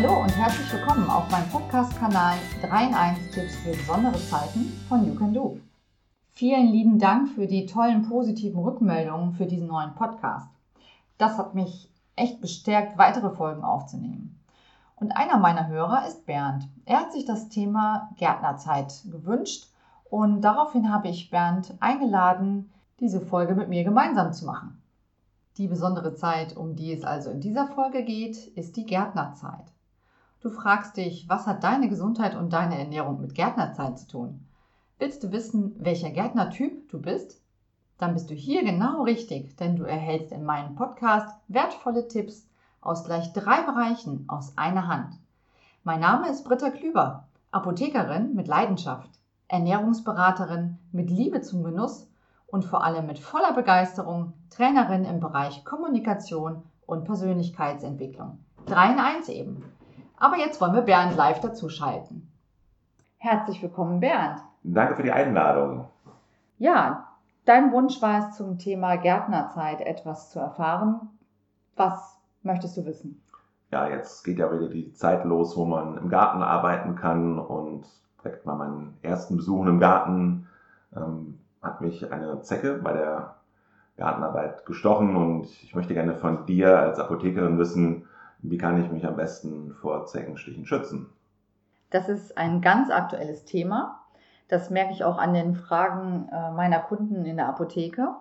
Hallo und herzlich willkommen auf meinem Podcast-Kanal 3 in 1 Tipps für besondere Zeiten von You Can Do. Vielen lieben Dank für die tollen positiven Rückmeldungen für diesen neuen Podcast. Das hat mich echt bestärkt, weitere Folgen aufzunehmen. Und einer meiner Hörer ist Bernd. Er hat sich das Thema Gärtnerzeit gewünscht und daraufhin habe ich Bernd eingeladen, diese Folge mit mir gemeinsam zu machen. Die besondere Zeit, um die es also in dieser Folge geht, ist die Gärtnerzeit. Du fragst dich, was hat deine Gesundheit und deine Ernährung mit Gärtnerzeit zu tun? Willst du wissen, welcher Gärtnertyp du bist? Dann bist du hier genau richtig, denn du erhältst in meinem Podcast wertvolle Tipps aus gleich drei Bereichen aus einer Hand. Mein Name ist Britta Klüber, Apothekerin mit Leidenschaft, Ernährungsberaterin mit Liebe zum Genuss und vor allem mit voller Begeisterung Trainerin im Bereich Kommunikation und Persönlichkeitsentwicklung. Drei in eins eben. Aber jetzt wollen wir Bernd live dazuschalten. Herzlich willkommen, Bernd. Danke für die Einladung. Ja, dein Wunsch war es zum Thema Gärtnerzeit etwas zu erfahren. Was möchtest du wissen? Ja, jetzt geht ja wieder die Zeit los, wo man im Garten arbeiten kann und direkt mal meinen ersten Besuch im Garten ähm, hat mich eine Zecke bei der Gartenarbeit gestochen und ich möchte gerne von dir als Apothekerin wissen, wie kann ich mich am besten vor Zeckenstichen schützen? Das ist ein ganz aktuelles Thema. Das merke ich auch an den Fragen äh, meiner Kunden in der Apotheke.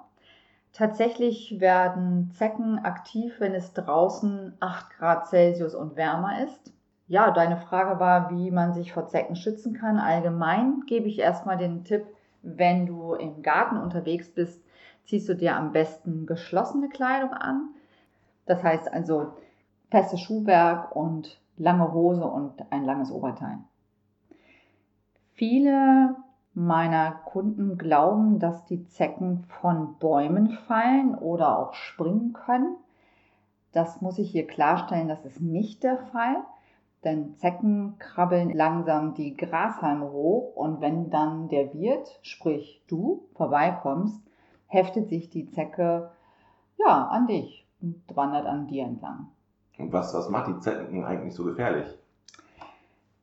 Tatsächlich werden Zecken aktiv, wenn es draußen 8 Grad Celsius und wärmer ist. Ja, deine Frage war, wie man sich vor Zecken schützen kann. Allgemein gebe ich erstmal den Tipp, wenn du im Garten unterwegs bist, ziehst du dir am besten geschlossene Kleidung an. Das heißt also festes Schuhwerk und lange Hose und ein langes Oberteil. Viele meiner Kunden glauben, dass die Zecken von Bäumen fallen oder auch springen können. Das muss ich hier klarstellen, das ist nicht der Fall. Denn Zecken krabbeln langsam die Grashalme hoch und wenn dann der Wirt, sprich du, vorbeikommst, heftet sich die Zecke ja an dich und wandert an dir entlang. Und was, was macht die Zecken eigentlich so gefährlich?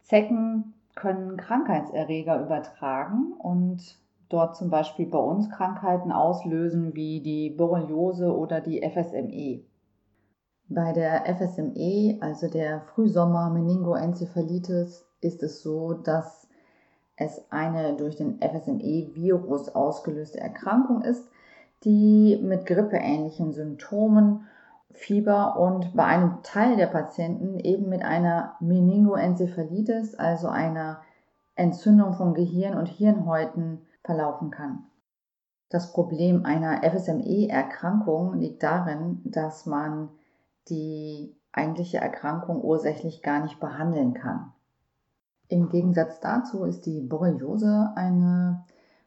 Zecken können Krankheitserreger übertragen und dort zum Beispiel bei uns Krankheiten auslösen wie die Borreliose oder die FSME. Bei der FSME, also der Frühsommer-Meningoenzephalitis, ist es so, dass es eine durch den FSME-Virus ausgelöste Erkrankung ist, die mit grippeähnlichen Symptomen, Fieber und bei einem Teil der Patienten eben mit einer Meningoenzephalitis, also einer Entzündung von Gehirn und Hirnhäuten, verlaufen kann. Das Problem einer FSME-Erkrankung liegt darin, dass man die eigentliche Erkrankung ursächlich gar nicht behandeln kann. Im Gegensatz dazu ist die Borreliose eine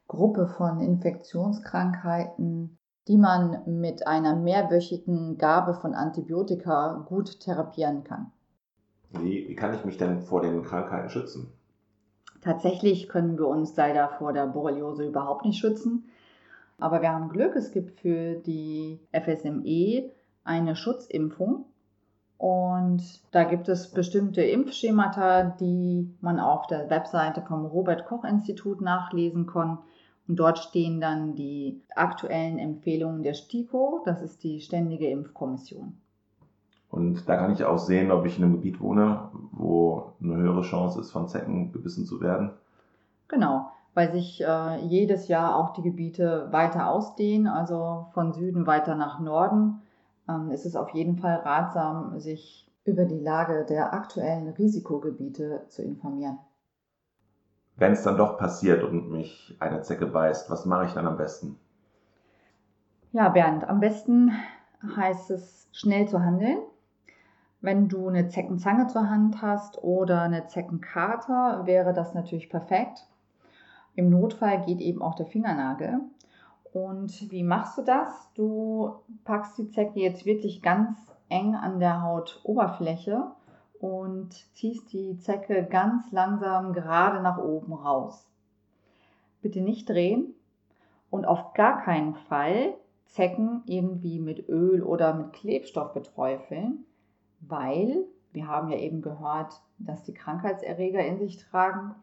Gruppe von Infektionskrankheiten, die man mit einer mehrwöchigen Gabe von Antibiotika gut therapieren kann. Wie, wie kann ich mich denn vor den Krankheiten schützen? Tatsächlich können wir uns leider vor der Borreliose überhaupt nicht schützen. Aber wir haben Glück, es gibt für die FSME eine Schutzimpfung. Und da gibt es bestimmte Impfschemata, die man auf der Webseite vom Robert Koch Institut nachlesen kann. Und dort stehen dann die aktuellen Empfehlungen der STIKO, das ist die Ständige Impfkommission. Und da kann ich auch sehen, ob ich in einem Gebiet wohne, wo eine höhere Chance ist, von Zecken gebissen zu werden. Genau, weil sich äh, jedes Jahr auch die Gebiete weiter ausdehnen, also von Süden weiter nach Norden ähm, ist es auf jeden Fall ratsam, sich über die Lage der aktuellen Risikogebiete zu informieren. Wenn es dann doch passiert und mich eine Zecke beißt, was mache ich dann am besten? Ja, Bernd, am besten heißt es schnell zu handeln. Wenn du eine Zeckenzange zur Hand hast oder eine Zeckenkater, wäre das natürlich perfekt. Im Notfall geht eben auch der Fingernagel. Und wie machst du das? Du packst die Zecke jetzt wirklich ganz eng an der Hautoberfläche und ziehst die Zecke ganz langsam gerade nach oben raus. Bitte nicht drehen und auf gar keinen Fall Zecken irgendwie mit Öl oder mit Klebstoff beträufeln, weil wir haben ja eben gehört, dass die Krankheitserreger in sich tragen,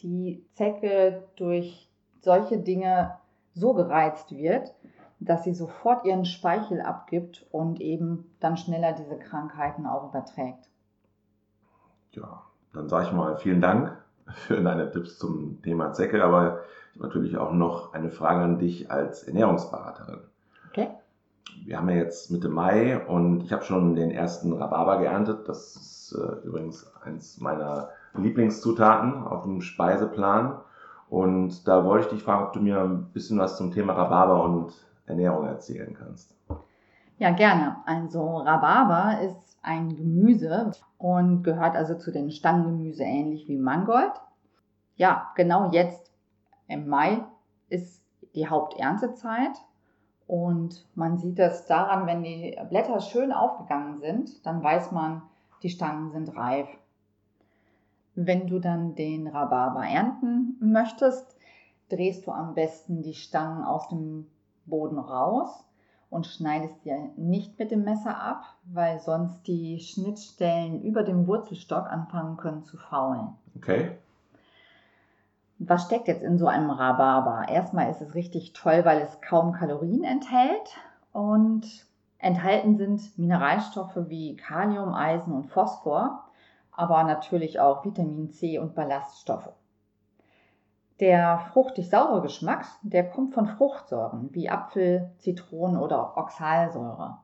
die Zecke durch solche Dinge so gereizt wird, dass sie sofort ihren Speichel abgibt und eben dann schneller diese Krankheiten auch überträgt. Ja, dann sage ich mal vielen Dank für deine Tipps zum Thema Zecke, aber natürlich auch noch eine Frage an dich als Ernährungsberaterin. Okay. Wir haben ja jetzt Mitte Mai und ich habe schon den ersten Rhabarber geerntet. Das ist äh, übrigens eins meiner Lieblingszutaten auf dem Speiseplan. Und da wollte ich dich fragen, ob du mir ein bisschen was zum Thema Rhabarber und Ernährung erzählen kannst. Ja, gerne. Also Rhabarber ist ein Gemüse und gehört also zu den Stangengemüse ähnlich wie Mangold. Ja, genau jetzt im Mai ist die Haupterntezeit und man sieht das daran, wenn die Blätter schön aufgegangen sind, dann weiß man, die Stangen sind reif. Wenn du dann den Rhabarber ernten möchtest, drehst du am besten die Stangen aus dem Boden raus und schneidest sie nicht mit dem Messer ab, weil sonst die Schnittstellen über dem Wurzelstock anfangen können zu faulen. Okay. Was steckt jetzt in so einem Rhabarber? Erstmal ist es richtig toll, weil es kaum Kalorien enthält und enthalten sind Mineralstoffe wie Kalium, Eisen und Phosphor, aber natürlich auch Vitamin C und Ballaststoffe. Der fruchtig-saure Geschmack, der kommt von Fruchtsäuren wie Apfel, Zitronen oder Oxalsäure.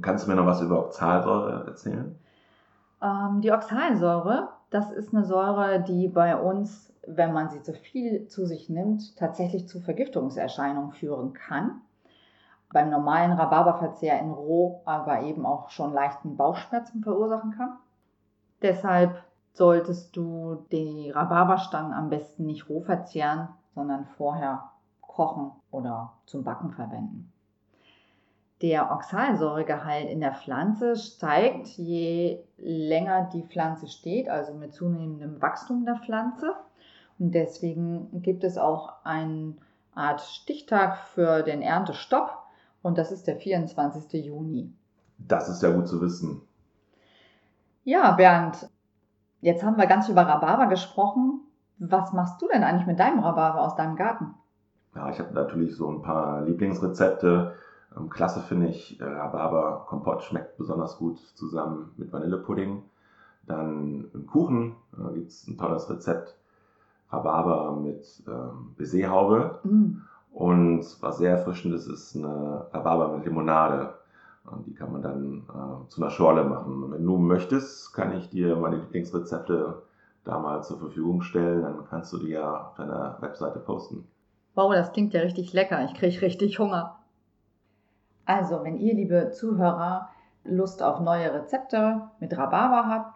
Kannst du mir noch was über Oxalsäure erzählen? Ähm, die Oxalsäure, das ist eine Säure, die bei uns, wenn man sie zu viel zu sich nimmt, tatsächlich zu Vergiftungserscheinungen führen kann. Beim normalen Rhabarberverzehr in roh aber eben auch schon leichten Bauchschmerzen verursachen kann. Deshalb solltest du die Rhabarberstangen am besten nicht roh verzehren, sondern vorher kochen oder zum Backen verwenden. Der Oxalsäuregehalt in der Pflanze steigt, je länger die Pflanze steht, also mit zunehmendem Wachstum der Pflanze. Und deswegen gibt es auch eine Art Stichtag für den Erntestopp und das ist der 24. Juni. Das ist ja gut zu wissen. Ja, Bernd, Jetzt haben wir ganz über Rhabarber gesprochen. Was machst du denn eigentlich mit deinem Rhabarber aus deinem Garten? Ja, ich habe natürlich so ein paar Lieblingsrezepte. Ähm, klasse finde ich, äh, Rhabarber-Kompott schmeckt besonders gut zusammen mit Vanillepudding. Dann im Kuchen äh, gibt es ein tolles Rezept. Rhabarber mit ähm, Baiserhaube. Mm. Und was sehr erfrischendes ist eine Rhabarber mit Limonade. Und die kann man dann äh, zu einer Schorle machen. Und wenn du möchtest, kann ich dir meine Lieblingsrezepte da mal zur Verfügung stellen. Dann kannst du die ja auf deiner Webseite posten. Wow, das klingt ja richtig lecker. Ich kriege richtig Hunger. Also, wenn ihr, liebe Zuhörer, Lust auf neue Rezepte mit Rhabarber habt,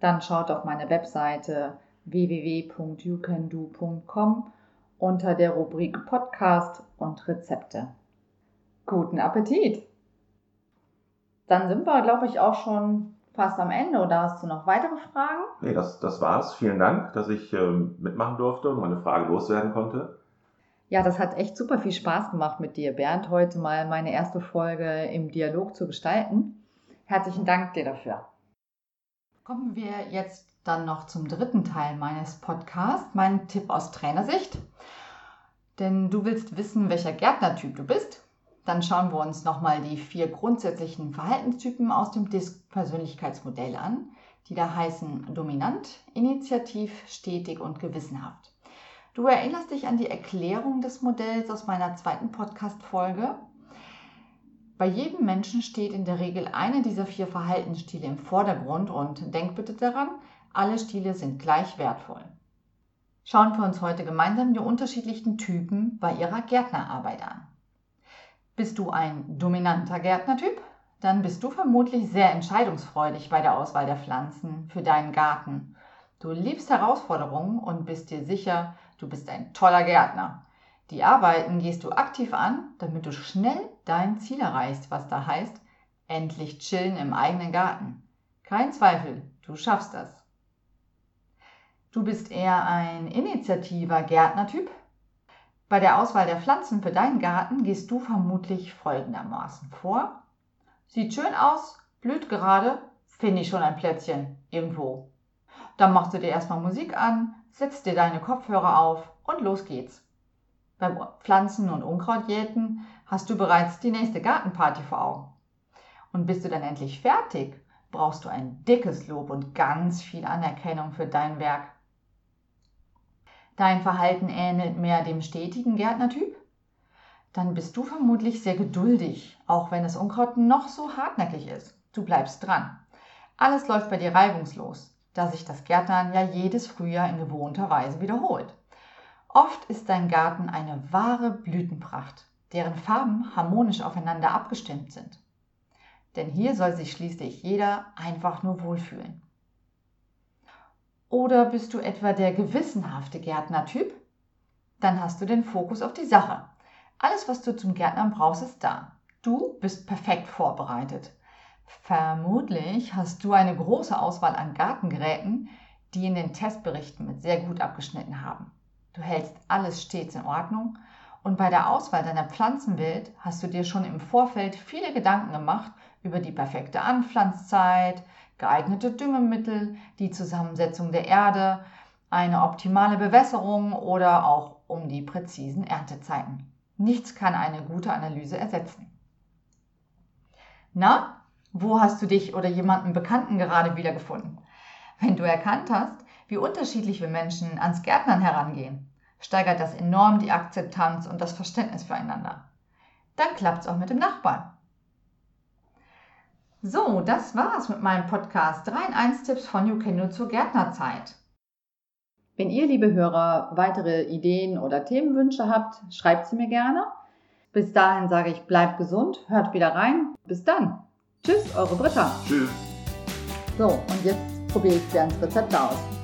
dann schaut auf meine Webseite www.youcando.com unter der Rubrik Podcast und Rezepte. Guten Appetit! Dann sind wir, glaube ich, auch schon fast am Ende. Oder hast du noch weitere Fragen? Nee, das, das war's. Vielen Dank, dass ich ähm, mitmachen durfte und meine Frage loswerden konnte. Ja, das hat echt super viel Spaß gemacht mit dir, Bernd, heute mal meine erste Folge im Dialog zu gestalten. Herzlichen Dank dir dafür. Kommen wir jetzt dann noch zum dritten Teil meines Podcasts, mein Tipp aus Trainersicht. Denn du willst wissen, welcher Gärtnertyp du bist dann schauen wir uns nochmal die vier grundsätzlichen Verhaltenstypen aus dem DISC-Persönlichkeitsmodell an, die da heißen dominant, initiativ, stetig und gewissenhaft. Du erinnerst dich an die Erklärung des Modells aus meiner zweiten Podcast-Folge. Bei jedem Menschen steht in der Regel einer dieser vier Verhaltensstile im Vordergrund und denk bitte daran, alle Stile sind gleich wertvoll. Schauen wir uns heute gemeinsam die unterschiedlichen Typen bei ihrer Gärtnerarbeit an. Bist du ein dominanter Gärtnertyp? Dann bist du vermutlich sehr entscheidungsfreudig bei der Auswahl der Pflanzen für deinen Garten. Du liebst Herausforderungen und bist dir sicher, du bist ein toller Gärtner. Die Arbeiten gehst du aktiv an, damit du schnell dein Ziel erreichst, was da heißt, endlich chillen im eigenen Garten. Kein Zweifel, du schaffst das. Du bist eher ein initiativer Gärtnertyp. Bei der Auswahl der Pflanzen für deinen Garten gehst du vermutlich folgendermaßen vor. Sieht schön aus, blüht gerade, finde ich schon ein Plätzchen irgendwo. Dann machst du dir erstmal Musik an, setzt dir deine Kopfhörer auf und los geht's. Beim Pflanzen- und Unkrautjäten hast du bereits die nächste Gartenparty vor Augen. Und bist du dann endlich fertig, brauchst du ein dickes Lob und ganz viel Anerkennung für dein Werk. Dein Verhalten ähnelt mehr dem stetigen Gärtnertyp? Dann bist du vermutlich sehr geduldig, auch wenn das Unkraut noch so hartnäckig ist. Du bleibst dran. Alles läuft bei dir reibungslos, da sich das Gärtnern ja jedes Frühjahr in gewohnter Weise wiederholt. Oft ist dein Garten eine wahre Blütenpracht, deren Farben harmonisch aufeinander abgestimmt sind. Denn hier soll sich schließlich jeder einfach nur wohlfühlen. Oder bist du etwa der gewissenhafte Gärtnertyp? Dann hast du den Fokus auf die Sache. Alles, was du zum Gärtnern brauchst, ist da. Du bist perfekt vorbereitet. Vermutlich hast du eine große Auswahl an Gartengeräten, die in den Testberichten mit sehr gut abgeschnitten haben. Du hältst alles stets in Ordnung und bei der Auswahl deiner Pflanzenwild hast du dir schon im Vorfeld viele Gedanken gemacht über die perfekte Anpflanzzeit, geeignete Düngemittel, die Zusammensetzung der Erde, eine optimale Bewässerung oder auch um die präzisen Erntezeiten. Nichts kann eine gute Analyse ersetzen. Na, wo hast du dich oder jemanden Bekannten gerade wiedergefunden? Wenn du erkannt hast, wie unterschiedlich wir Menschen ans Gärtnern herangehen, steigert das enorm die Akzeptanz und das Verständnis füreinander. Dann klappt es auch mit dem Nachbarn. So, das war's mit meinem Podcast 3 in 1 Tipps von Jukendo zur Gärtnerzeit. Wenn ihr, liebe Hörer, weitere Ideen oder Themenwünsche habt, schreibt sie mir gerne. Bis dahin sage ich, bleibt gesund, hört wieder rein. Bis dann. Tschüss, eure Britta. Tschüss. So, und jetzt probiere ich dir ans Rezept aus.